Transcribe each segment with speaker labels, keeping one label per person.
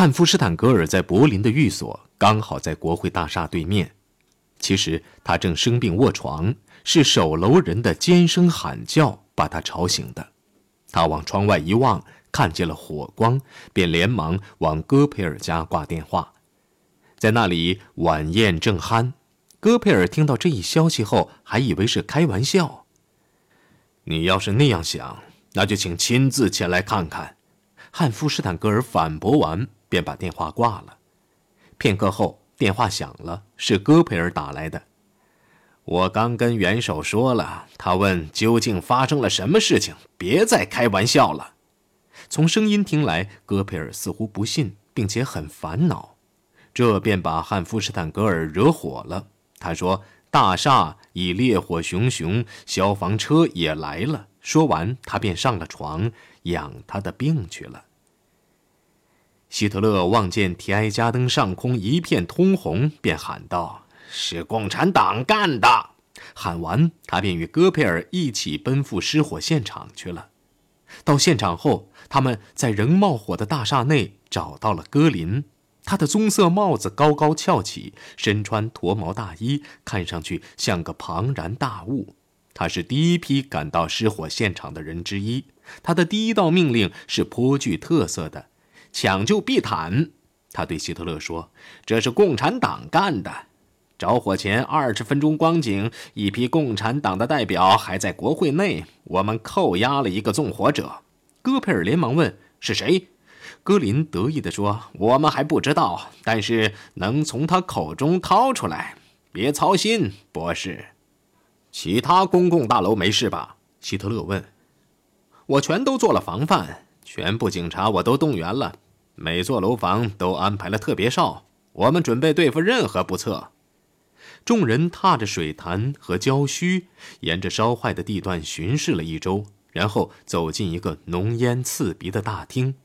Speaker 1: 汉夫施坦格尔在柏林的寓所刚好在国会大厦对面。其实他正生病卧床，是守楼人的尖声喊叫把他吵醒的。他往窗外一望，看见了火光，便连忙往戈培尔家挂电话。在那里晚宴正酣，戈培尔听到这一消息后，还以为是开玩笑。你要是那样想，那就请亲自前来看看。汉夫施坦格尔反驳完，便把电话挂了。片刻后，电话响了，是戈培尔打来的。我刚跟元首说了，他问究竟发生了什么事情，别再开玩笑了。从声音听来，戈培尔似乎不信，并且很烦恼。这便把汉夫施坦格尔惹火了。他说：“大厦已烈火熊熊，消防车也来了。”说完，他便上了床养他的病去了。希特勒望见提埃加登上空一片通红，便喊道：“是共产党干的！”喊完，他便与戈培尔一起奔赴失火现场去了。到现场后，他们在仍冒火的大厦内找到了戈林。他的棕色帽子高高翘起，身穿驼毛大衣，看上去像个庞然大物。他是第一批赶到失火现场的人之一。他的第一道命令是颇具特色的：抢救地毯。他对希特勒说：“这是共产党干的。”着火前二十分钟光景，一批共产党的代表还在国会内。我们扣押了一个纵火者。戈培尔连忙问：“是谁？”戈林得意地说：“我们还不知道，但是能从他口中掏出来。别操心，博士。其他公共大楼没事吧？”希特勒问。“我全都做了防范，全部警察我都动员了，每座楼房都安排了特别哨。我们准备对付任何不测。”众人踏着水潭和礁墟，沿着烧坏的地段巡视了一周，然后走进一个浓烟刺鼻的大厅。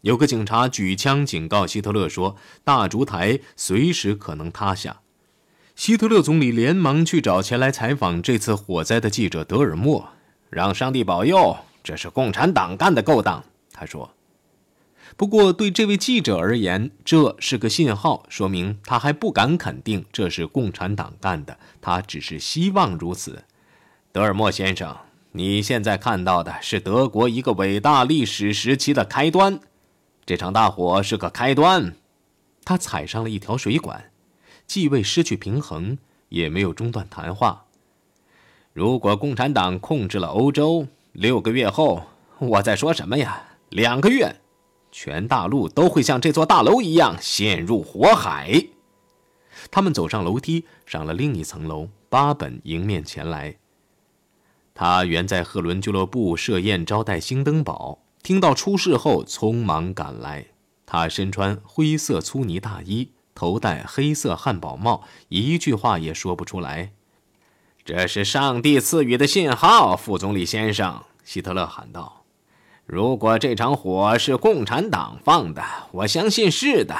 Speaker 1: 有个警察举枪警告希特勒说：“大烛台随时可能塌下。”希特勒总理连忙去找前来采访这次火灾的记者德尔默，让上帝保佑，这是共产党干的勾当。他说：“不过对这位记者而言，这是个信号，说明他还不敢肯定这是共产党干的，他只是希望如此。”德尔默先生，你现在看到的是德国一个伟大历史时期的开端。这场大火是个开端，他踩上了一条水管，既未失去平衡，也没有中断谈话。如果共产党控制了欧洲，六个月后，我在说什么呀？两个月，全大陆都会像这座大楼一样陷入火海。他们走上楼梯，上了另一层楼。巴本迎面前来，他原在赫伦俱乐部设宴招待兴登堡。听到出事后，匆忙赶来。他身穿灰色粗呢大衣，头戴黑色汉堡帽，一句话也说不出来。这是上帝赐予的信号，副总理先生，希特勒喊道：“如果这场火是共产党放的，我相信是的，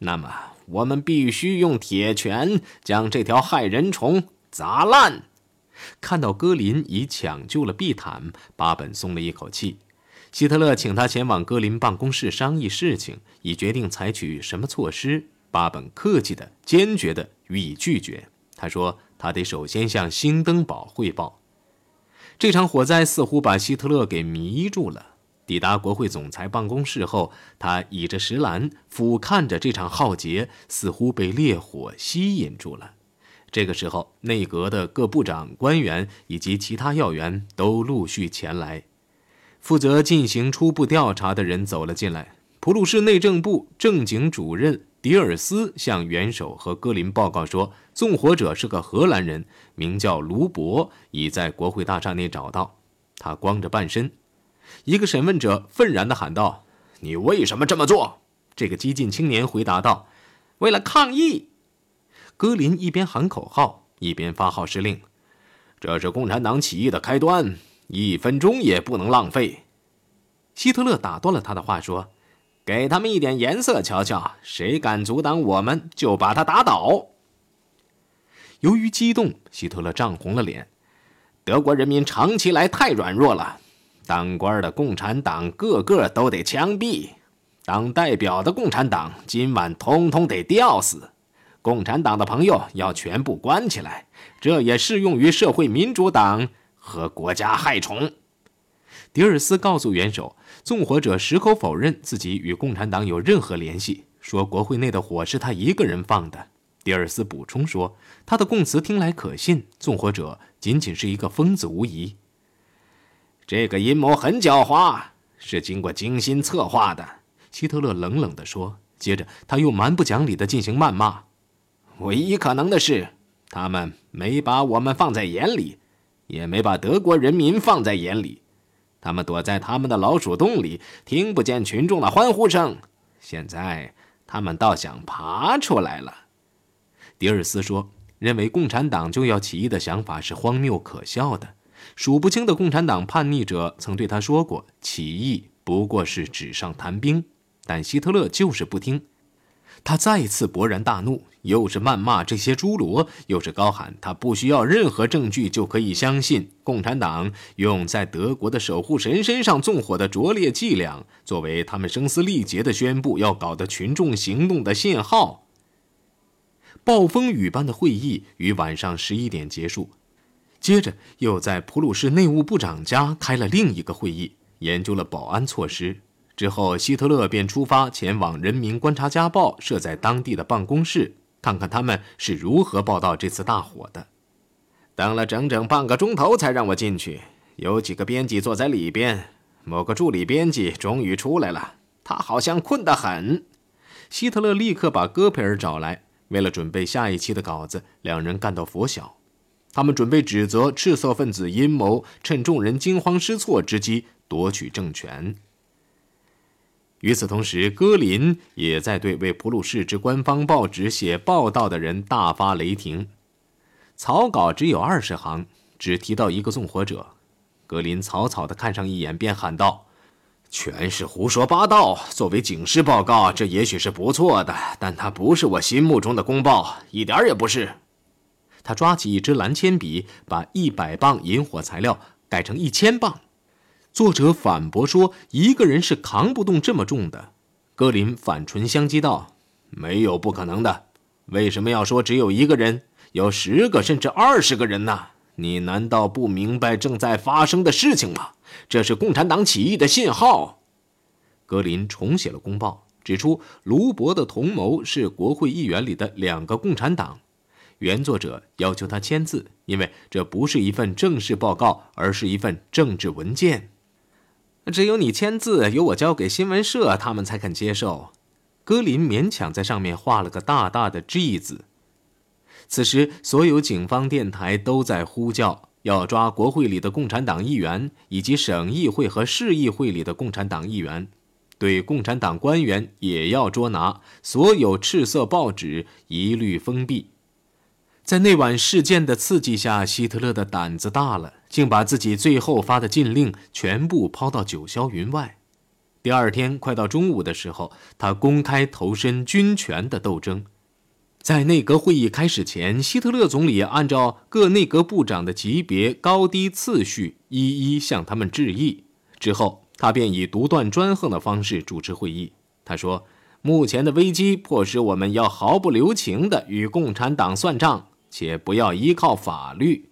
Speaker 1: 那么我们必须用铁拳将这条害人虫砸烂。”看到戈林已抢救了地毯，巴本松了一口气。希特勒请他前往戈林办公室商议事情，以决定采取什么措施。巴本客气的、坚决的予以拒绝。他说：“他得首先向兴登堡汇报。”这场火灾似乎把希特勒给迷住了。抵达国会总裁办公室后，他倚着石栏，俯瞰着这场浩劫，似乎被烈火吸引住了。这个时候，内阁的各部长、官员以及其他要员都陆续前来。负责进行初步调查的人走了进来。普鲁士内政部正警主任迪尔斯向元首和戈林报告说，纵火者是个荷兰人，名叫卢博，已在国会大厦内找到。他光着半身。一个审问者愤然地喊道：“你为什么这么做？”这个激进青年回答道：“为了抗议。”戈林一边喊口号，一边发号施令：“这是共产党起义的开端。”一分钟也不能浪费。希特勒打断了他的话，说：“给他们一点颜色瞧瞧，谁敢阻挡我们，就把他打倒。”由于激动，希特勒涨红了脸。德国人民长期来太软弱了，当官的共产党个个都得枪毙。
Speaker 2: 党代表的共产党今晚通通得吊死，共产党的朋友要全部关起来。这也适用于社会民主党和国家害虫。
Speaker 1: 迪尔斯告诉元首，纵火者矢口否认自己与共产党有任何联系，说国会内的火是他一个人放的。迪尔斯补充说，他的供词听来可信，纵火者仅仅是一个疯子无疑。
Speaker 2: 这个阴谋很狡猾，是经过精心策划的。
Speaker 1: 希特勒冷冷地说，接着他又蛮不讲理地进行谩骂。
Speaker 2: 唯一可能的是，他们没把我们放在眼里，也没把德国人民放在眼里。他们躲在他们的老鼠洞里，听不见群众的欢呼声。现在他们倒想爬出来了。
Speaker 1: 迪尔斯说：“认为共产党就要起义的想法是荒谬可笑的。数不清的共产党叛逆者曾对他说过，起义不过是纸上谈兵。但希特勒就是不听。他再次勃然大怒。”又是谩骂这些侏罗，又是高喊他不需要任何证据就可以相信共产党用在德国的守护神身上纵火的拙劣伎俩，作为他们声嘶力竭的宣布要搞的群众行动的信号。暴风雨般的会议于晚上十一点结束，接着又在普鲁士内务部长家开了另一个会议，研究了保安措施。之后，希特勒便出发前往《人民观察家报》设在当地的办公室。看看他们是如何报道这次大火的。
Speaker 2: 等了整整半个钟头才让我进去。有几个编辑坐在里边。某个助理编辑终于出来了，他好像困得很。
Speaker 1: 希特勒立刻把戈培尔找来，为了准备下一期的稿子，两人干到拂晓。他们准备指责赤色分子阴谋，趁众人惊慌失措之机夺取政权。与此同时，戈林也在对为普鲁士之官方报纸写报道的人大发雷霆。草稿只有二十行，只提到一个纵火者。格林草草地看上一眼，便喊道：“
Speaker 2: 全是胡说八道！作为警示报告，这也许是不错的，但它不是我心目中的公报，一点也不是。”
Speaker 1: 他抓起一支蓝铅笔，把一百磅引火材料改成一千磅。作者反驳说：“一个人是扛不动这么重的。”格林反唇相讥道：“
Speaker 2: 没有不可能的。为什么要说只有一个人？有十个甚至二十个人呢？你难道不明白正在发生的事情吗？这是共产党起义的信号。”
Speaker 1: 格林重写了公报，指出卢伯的同谋是国会议员里的两个共产党。原作者要求他签字，因为这不是一份正式报告，而是一份政治文件。
Speaker 2: 只有你签字，由我交给新闻社，他们才肯接受。
Speaker 1: 格林勉强在上面画了个大大的 G 字。此时，所有警方电台都在呼叫，要抓国会里的共产党议员，以及省议会和市议会里的共产党议员，对共产党官员也要捉拿。所有赤色报纸一律封闭。在那晚事件的刺激下，希特勒的胆子大了，竟把自己最后发的禁令全部抛到九霄云外。第二天快到中午的时候，他公开投身军权的斗争。在内阁会议开始前，希特勒总理按照各内阁部长的级别高低次序，一一向他们致意。之后，他便以独断专横的方式主持会议。他说：“目前的危机迫使我们要毫不留情地与共产党算账。”且不要依靠法律，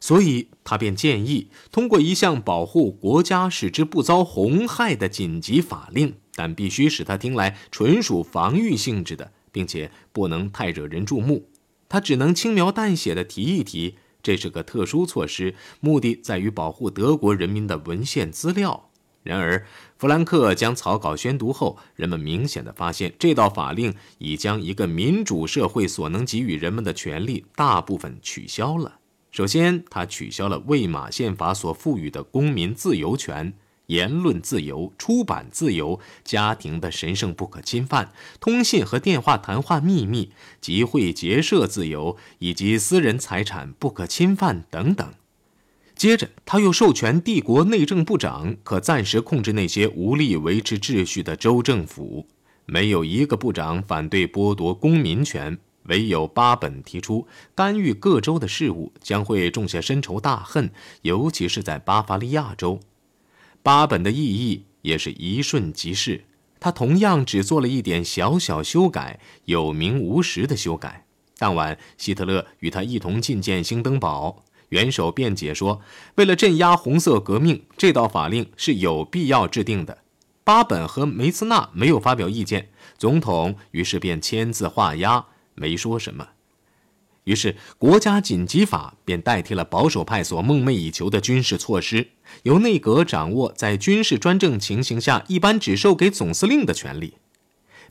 Speaker 1: 所以他便建议通过一项保护国家使之不遭洪害的紧急法令，但必须使他听来纯属防御性质的，并且不能太惹人注目。他只能轻描淡写地提一提，这是个特殊措施，目的在于保护德国人民的文献资料。然而，弗兰克将草稿宣读后，人们明显的发现，这道法令已将一个民主社会所能给予人们的权利大部分取消了。首先，他取消了魏玛宪法所赋予的公民自由权、言论自由、出版自由、家庭的神圣不可侵犯、通信和电话谈话秘密、集会结社自由以及私人财产不可侵犯等等。接着，他又授权帝国内政部长可暂时控制那些无力维持秩序的州政府。没有一个部长反对剥夺公民权，唯有巴本提出干预各州的事务将会种下深仇大恨，尤其是在巴伐利亚州。巴本的异议也是一瞬即逝。他同样只做了一点小小修改，有名无实的修改。当晚，希特勒与他一同觐见兴登堡。元首辩解说，为了镇压红色革命，这道法令是有必要制定的。巴本和梅斯纳没有发表意见，总统于是便签字画押，没说什么。于是，国家紧急法便代替了保守派所梦寐以求的军事措施，由内阁掌握在军事专政情形下一般只授给总司令的权利。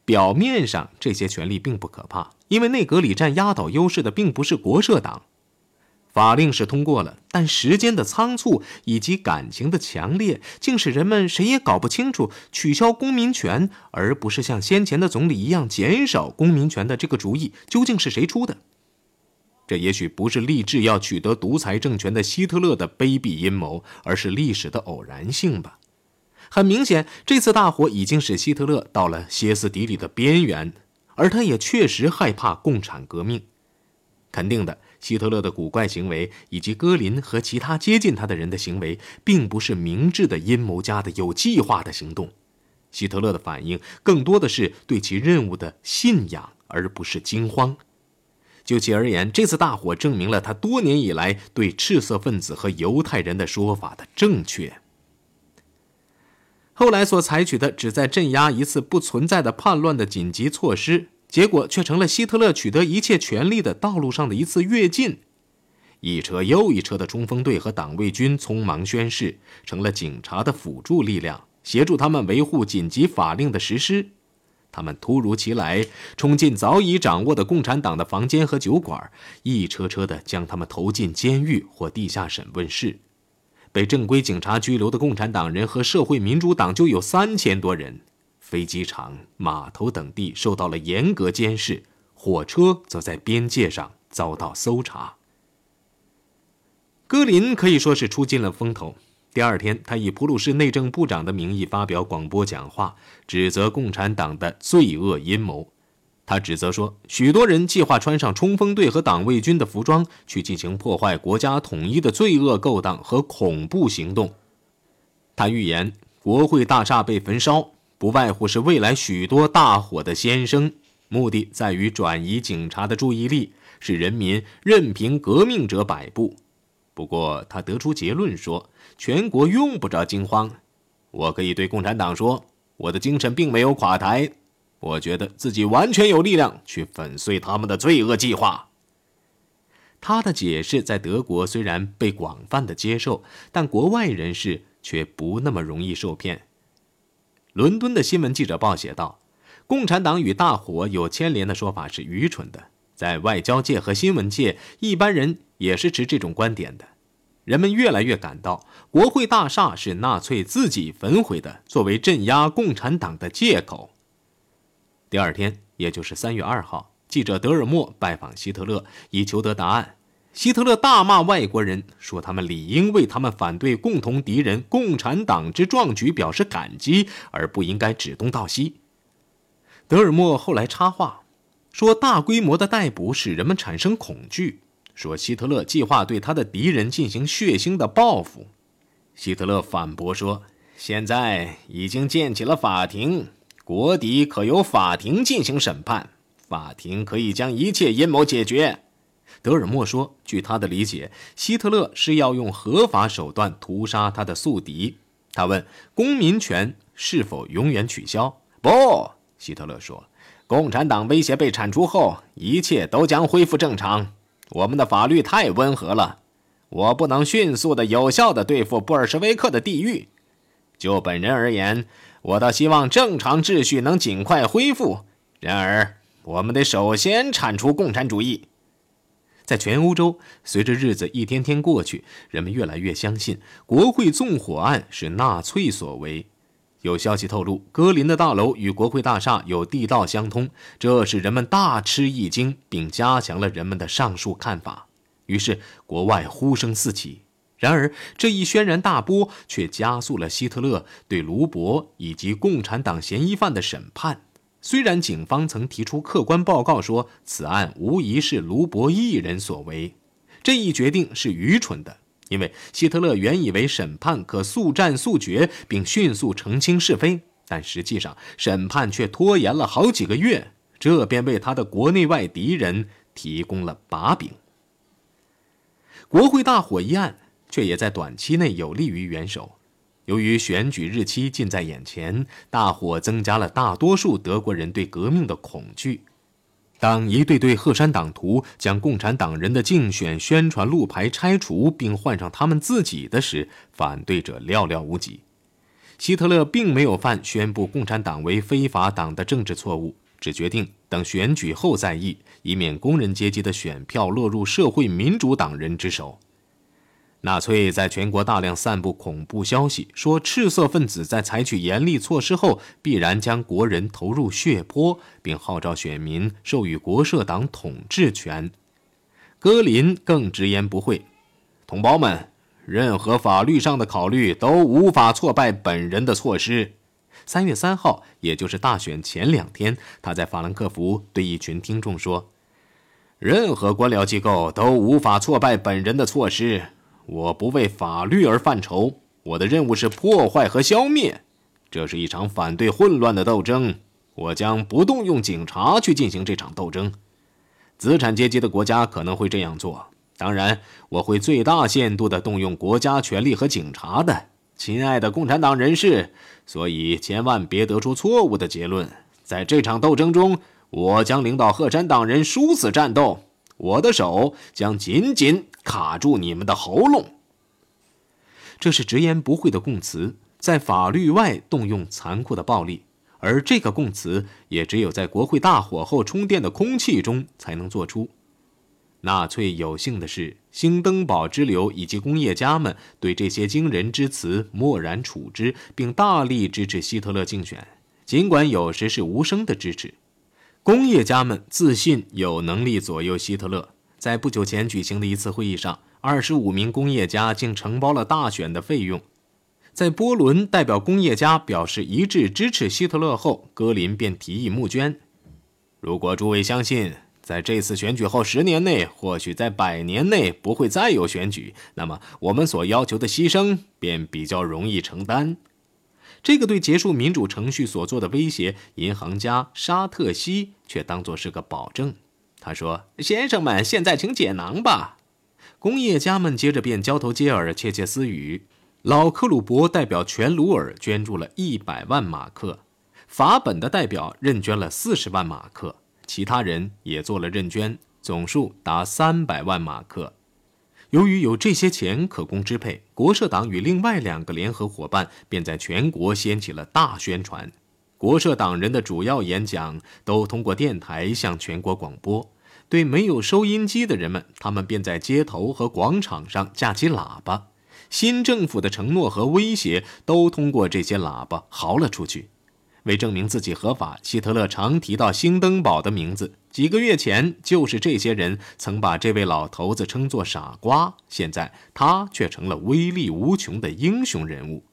Speaker 1: 表面上这些权利并不可怕，因为内阁里占压倒优势的并不是国社党。法令是通过了，但时间的仓促以及感情的强烈，竟使人们谁也搞不清楚取消公民权，而不是像先前的总理一样减少公民权的这个主意究竟是谁出的。这也许不是立志要取得独裁政权的希特勒的卑鄙阴谋，而是历史的偶然性吧。很明显，这次大火已经使希特勒到了歇斯底里的边缘，而他也确实害怕共产革命。肯定的，希特勒的古怪行为以及戈林和其他接近他的人的行为，并不是明智的阴谋家的有计划的行动。希特勒的反应更多的是对其任务的信仰，而不是惊慌。就其而言，这次大火证明了他多年以来对赤色分子和犹太人的说法的正确。后来所采取的旨在镇压一次不存在的叛乱的紧急措施，结果却成了希特勒取得一切权力的道路上的一次跃进。一车又一车的冲锋队和党卫军匆忙宣誓，成了警察的辅助力量，协助他们维护紧急法令的实施。他们突如其来冲进早已掌握的共产党的房间和酒馆，一车车地将他们投进监狱或地下审问室。被正规警察拘留的共产党人和社会民主党就有三千多人。飞机场、码头等地受到了严格监视，火车则在边界上遭到搜查。戈林可以说是出尽了风头。第二天，他以普鲁士内政部长的名义发表广播讲话，指责共产党的罪恶阴谋。他指责说，许多人计划穿上冲锋队和党卫军的服装，去进行破坏国家统一的罪恶勾当和恐怖行动。他预言，国会大厦被焚烧，不外乎是未来许多大火的先声，目的在于转移警察的注意力，使人民任凭革命者摆布。不过，他得出结论说，全国用不着惊慌。我可以对共产党说，我的精神并没有垮台。我觉得自己完全有力量去粉碎他们的罪恶计划。他的解释在德国虽然被广泛的接受，但国外人士却不那么容易受骗。伦敦的新闻记者报写道：“共产党与大火有牵连的说法是愚蠢的。”在外交界和新闻界，一般人也是持这种观点的。人们越来越感到，国会大厦是纳粹自己焚毁的，作为镇压共产党的借口。第二天，也就是三月二号，记者德尔默拜访希特勒，以求得答案。希特勒大骂外国人，说他们理应为他们反对共同敌人共产党之壮举表示感激，而不应该指东道西。德尔莫后来插话，说大规模的逮捕使人们产生恐惧，说希特勒计划对他的敌人进行血腥的报复。希特勒反驳说，现在已经建起了法庭。国敌可由法庭进行审判，法庭可以将一切阴谋解决。德尔莫说：“据他的理解，希特勒是要用合法手段屠杀他的宿敌。”他问：“公民权是否永远取消？”不，希特勒说：“共产党威胁被铲除后，一切都将恢复正常。我们的法律太温和了，我不能迅速的、有效的对付布尔什维克的地狱。就本人而言。”我倒希望正常秩序能尽快恢复。然而，我们得首先铲除共产主义。在全欧洲，随着日子一天天过去，人们越来越相信国会纵火案是纳粹所为。有消息透露，格林的大楼与国会大厦有地道相通，这使人们大吃一惊，并加强了人们的上述看法。于是，国外呼声四起。然而，这一轩然大波却加速了希特勒对卢伯以及共产党嫌疑犯的审判。虽然警方曾提出客观报告说此案无疑是卢伯一人所为，这一决定是愚蠢的，因为希特勒原以为审判可速战速决并迅速澄清是非，但实际上审判却拖延了好几个月，这便为他的国内外敌人提供了把柄。国会大火一案，却也在短期内有利于元首。由于选举日期近在眼前，大火增加了大多数德国人对革命的恐惧。当一队队鹤山党徒将共产党人的竞选宣传路牌拆除，并换上他们自己的时，反对者寥寥无几。希特勒并没有犯宣布共产党为非法党的政治错误，只决定等选举后再议，以免工人阶级的选票落入社会民主党人之手。纳粹在全国大量散布恐怖消息，说赤色分子在采取严厉措施后，必然将国人投入血泊，并号召选民授予国社党统治权。戈林更直言不讳：“同胞们，任何法律上的考虑都无法挫败本人的措施。”三月三号，也就是大选前两天，他在法兰克福对一群听众说：“任何官僚机构都无法挫败本人的措施。”我不为法律而犯愁，我的任务是破坏和消灭。这是一场反对混乱的斗争，我将不动用警察去进行这场斗争。资产阶级的国家可能会这样做，当然，我会最大限度地动用国家权力和警察的，亲爱的共产党人士。所以，千万别得出错误的结论。在这场斗争中，我将领导鹤山党人殊死战斗。我的手将紧紧卡住你们的喉咙。这是直言不讳的供词，在法律外动用残酷的暴力，而这个供词也只有在国会大火后充电的空气中才能做出。纳粹有幸的是，兴登堡之流以及工业家们对这些惊人之词漠然处之，并大力支持希特勒竞选，尽管有时是无声的支持。工业家们自信有能力左右希特勒。在不久前举行的一次会议上，二十五名工业家竟承包了大选的费用。在波伦代表工业家表示一致支持希特勒后，戈林便提议募捐。如果诸位相信，在这次选举后十年内，或许在百年内不会再有选举，那么我们所要求的牺牲便比较容易承担。这个对结束民主程序所做的威胁，银行家沙特西却当作是个保证。他说：“先生们，现在请解囊吧。”工业家们接着便交头接耳，窃窃私语。老克鲁伯代表全鲁尔捐助了一百万马克，法本的代表认捐了四十万马克，其他人也做了认捐，总数达三百万马克。由于有这些钱可供支配，国社党与另外两个联合伙伴便在全国掀起了大宣传。国社党人的主要演讲都通过电台向全国广播。对没有收音机的人们，他们便在街头和广场上架起喇叭。新政府的承诺和威胁都通过这些喇叭嚎了出去。为证明自己合法，希特勒常提到兴登堡的名字。几个月前，就是这些人曾把这位老头子称作傻瓜，现在他却成了威力无穷的英雄人物。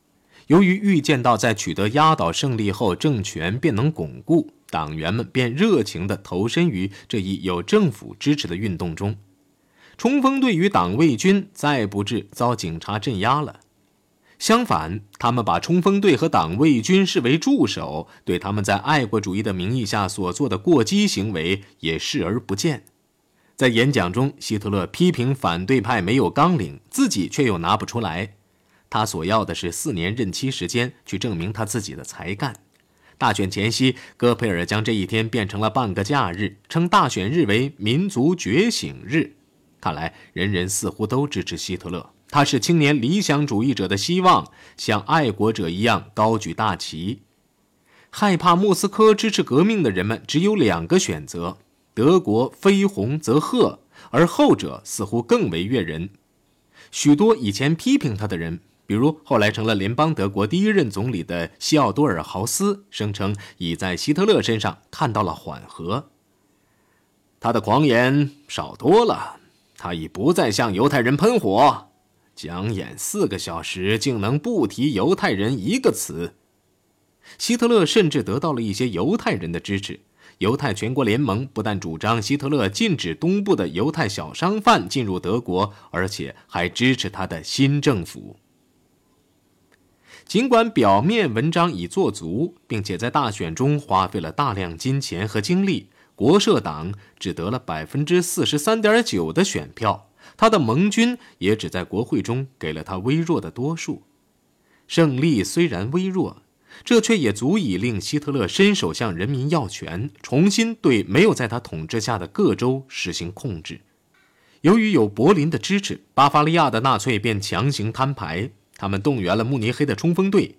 Speaker 1: 由于预见到在取得压倒胜利后政权便能巩固，党员们便热情地投身于这一有政府支持的运动中。冲锋队与党卫军再不致遭警察镇压了。相反，他们把冲锋队和党卫军视为助手，对他们在爱国主义的名义下所做的过激行为也视而不见。在演讲中，希特勒批评反对派没有纲领，自己却又拿不出来。他所要的是四年任期时间，去证明他自己的才干。大选前夕，戈培尔将这一天变成了半个假日，称大选日为民族觉醒日。看来，人人似乎都支持希特勒。他是青年理想主义者的希望，像爱国者一样高举大旗。害怕莫斯科支持革命的人们只有两个选择：德国非红则褐，而后者似乎更为悦人。许多以前批评他的人，比如后来成了联邦德国第一任总理的西奥多尔·豪斯，声称已在希特勒身上看到了缓和。他的狂言少多了，他已不再向犹太人喷火。讲演四个小时，竟能不提犹太人一个词。希特勒甚至得到了一些犹太人的支持。犹太全国联盟不但主张希特勒禁止东部的犹太小商贩进入德国，而且还支持他的新政府。尽管表面文章已做足，并且在大选中花费了大量金钱和精力，国社党只得了百分之四十三点九的选票，他的盟军也只在国会中给了他微弱的多数。胜利虽然微弱，这却也足以令希特勒伸手向人民要权，重新对没有在他统治下的各州实行控制。由于有柏林的支持，巴伐利亚的纳粹便强行摊牌。他们动员了慕尼黑的冲锋队。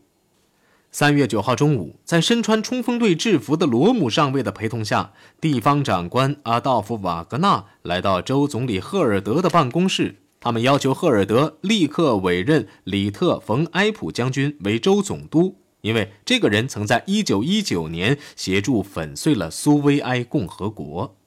Speaker 1: 三月九号中午，在身穿冲锋队制服的罗姆上尉的陪同下，地方长官阿道夫·瓦格纳来到州总理赫尔德的办公室。他们要求赫尔德立刻委任里特·冯·埃普将军为州总督，因为这个人曾在一九一九年协助粉碎了苏维埃共和国。